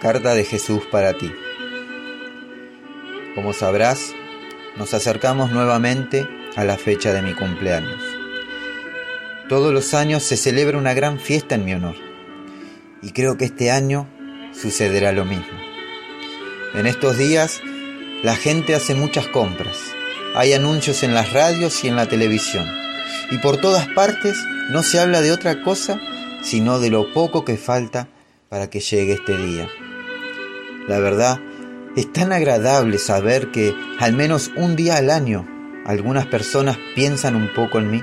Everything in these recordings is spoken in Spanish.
Carta de Jesús para ti. Como sabrás, nos acercamos nuevamente a la fecha de mi cumpleaños. Todos los años se celebra una gran fiesta en mi honor y creo que este año sucederá lo mismo. En estos días la gente hace muchas compras, hay anuncios en las radios y en la televisión y por todas partes no se habla de otra cosa sino de lo poco que falta para que llegue este día. La verdad, es tan agradable saber que al menos un día al año algunas personas piensan un poco en mí.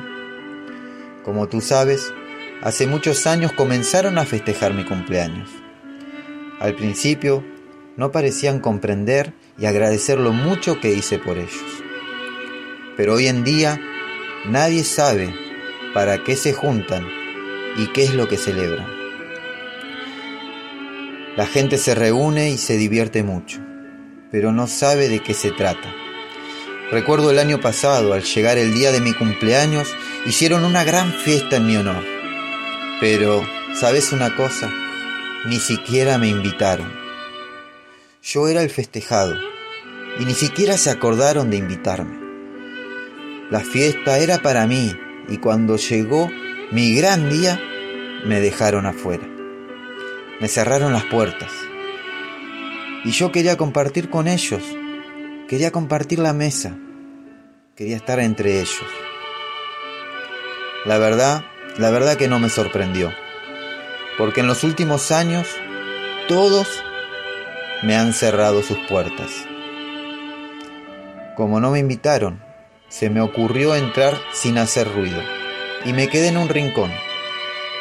Como tú sabes, hace muchos años comenzaron a festejar mi cumpleaños. Al principio no parecían comprender y agradecer lo mucho que hice por ellos. Pero hoy en día nadie sabe para qué se juntan y qué es lo que celebran. La gente se reúne y se divierte mucho, pero no sabe de qué se trata. Recuerdo el año pasado, al llegar el día de mi cumpleaños, hicieron una gran fiesta en mi honor. Pero, ¿sabes una cosa? Ni siquiera me invitaron. Yo era el festejado y ni siquiera se acordaron de invitarme. La fiesta era para mí y cuando llegó mi gran día me dejaron afuera me cerraron las puertas. Y yo quería compartir con ellos, quería compartir la mesa, quería estar entre ellos. La verdad, la verdad que no me sorprendió, porque en los últimos años todos me han cerrado sus puertas. Como no me invitaron, se me ocurrió entrar sin hacer ruido y me quedé en un rincón.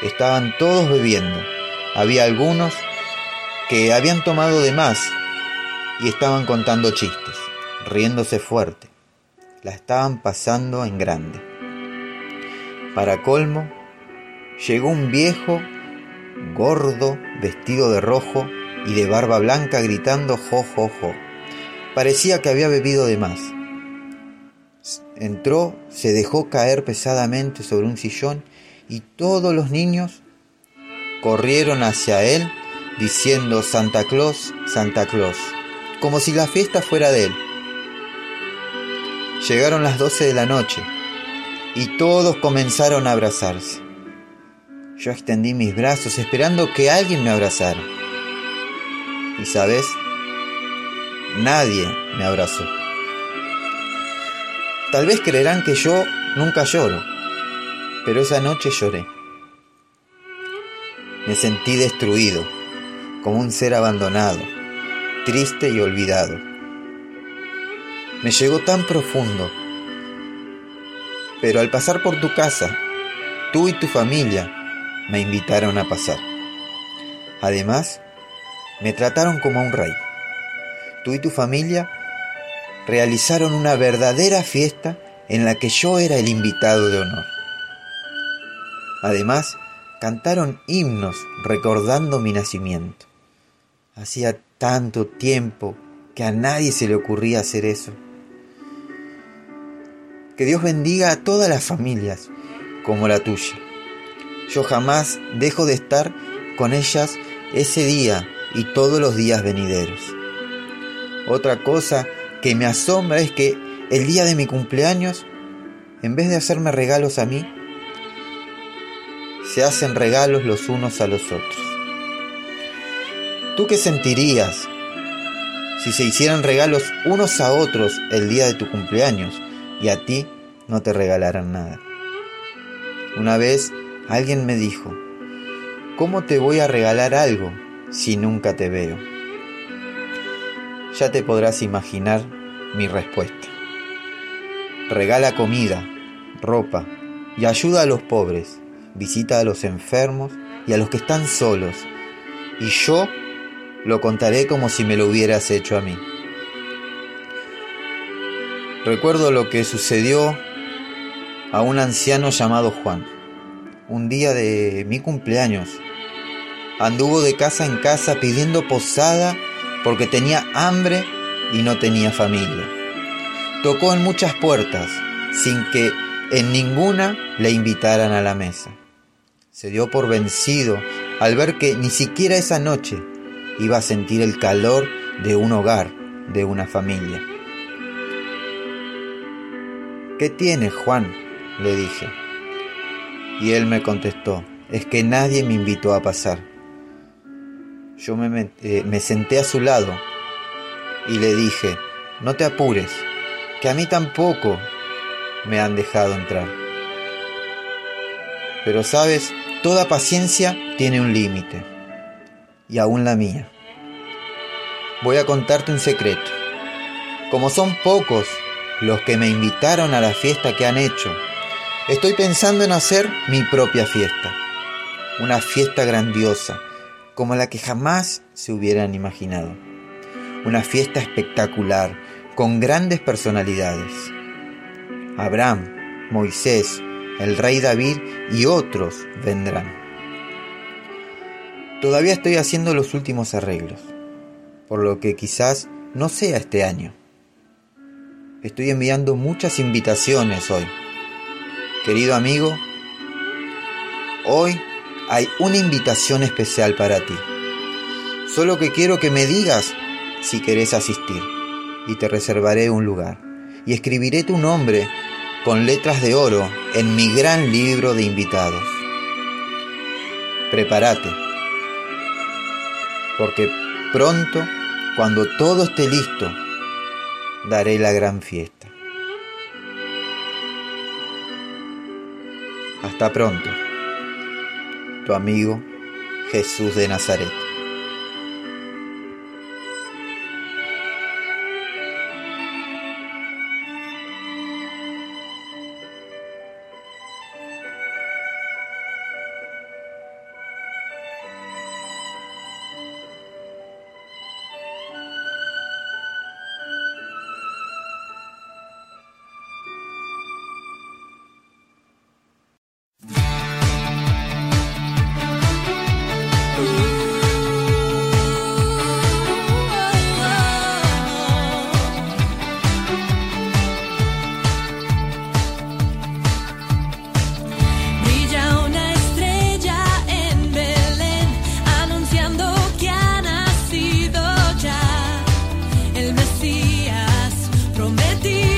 Estaban todos bebiendo había algunos que habían tomado de más y estaban contando chistes, riéndose fuerte. La estaban pasando en grande. Para colmo, llegó un viejo, gordo, vestido de rojo y de barba blanca gritando jo, jo, jo. Parecía que había bebido de más. Entró, se dejó caer pesadamente sobre un sillón y todos los niños corrieron hacia él diciendo Santa Claus, Santa Claus, como si la fiesta fuera de él. Llegaron las doce de la noche y todos comenzaron a abrazarse. Yo extendí mis brazos esperando que alguien me abrazara. Y sabes, nadie me abrazó. Tal vez creerán que yo nunca lloro, pero esa noche lloré. Me sentí destruido, como un ser abandonado, triste y olvidado. Me llegó tan profundo, pero al pasar por tu casa, tú y tu familia me invitaron a pasar. Además, me trataron como a un rey. Tú y tu familia realizaron una verdadera fiesta en la que yo era el invitado de honor. Además, cantaron himnos recordando mi nacimiento. Hacía tanto tiempo que a nadie se le ocurría hacer eso. Que Dios bendiga a todas las familias como la tuya. Yo jamás dejo de estar con ellas ese día y todos los días venideros. Otra cosa que me asombra es que el día de mi cumpleaños, en vez de hacerme regalos a mí, se hacen regalos los unos a los otros. ¿Tú qué sentirías si se hicieran regalos unos a otros el día de tu cumpleaños y a ti no te regalaran nada? Una vez alguien me dijo, ¿cómo te voy a regalar algo si nunca te veo? Ya te podrás imaginar mi respuesta. Regala comida, ropa y ayuda a los pobres visita a los enfermos y a los que están solos, y yo lo contaré como si me lo hubieras hecho a mí. Recuerdo lo que sucedió a un anciano llamado Juan. Un día de mi cumpleaños, anduvo de casa en casa pidiendo posada porque tenía hambre y no tenía familia. Tocó en muchas puertas sin que en ninguna le invitaran a la mesa se dio por vencido al ver que ni siquiera esa noche iba a sentir el calor de un hogar, de una familia. ¿Qué tienes, Juan? le dije. Y él me contestó, es que nadie me invitó a pasar. Yo me, eh, me senté a su lado y le dije, no te apures, que a mí tampoco me han dejado entrar. Pero sabes, toda paciencia tiene un límite, y aún la mía. Voy a contarte un secreto. Como son pocos los que me invitaron a la fiesta que han hecho, estoy pensando en hacer mi propia fiesta. Una fiesta grandiosa, como la que jamás se hubieran imaginado. Una fiesta espectacular, con grandes personalidades. Abraham, Moisés, el rey David y otros vendrán. Todavía estoy haciendo los últimos arreglos, por lo que quizás no sea este año. Estoy enviando muchas invitaciones hoy. Querido amigo, hoy hay una invitación especial para ti. Solo que quiero que me digas si querés asistir y te reservaré un lugar. Y escribiré tu nombre con letras de oro en mi gran libro de invitados. Prepárate, porque pronto, cuando todo esté listo, daré la gran fiesta. Hasta pronto, tu amigo Jesús de Nazaret. ti.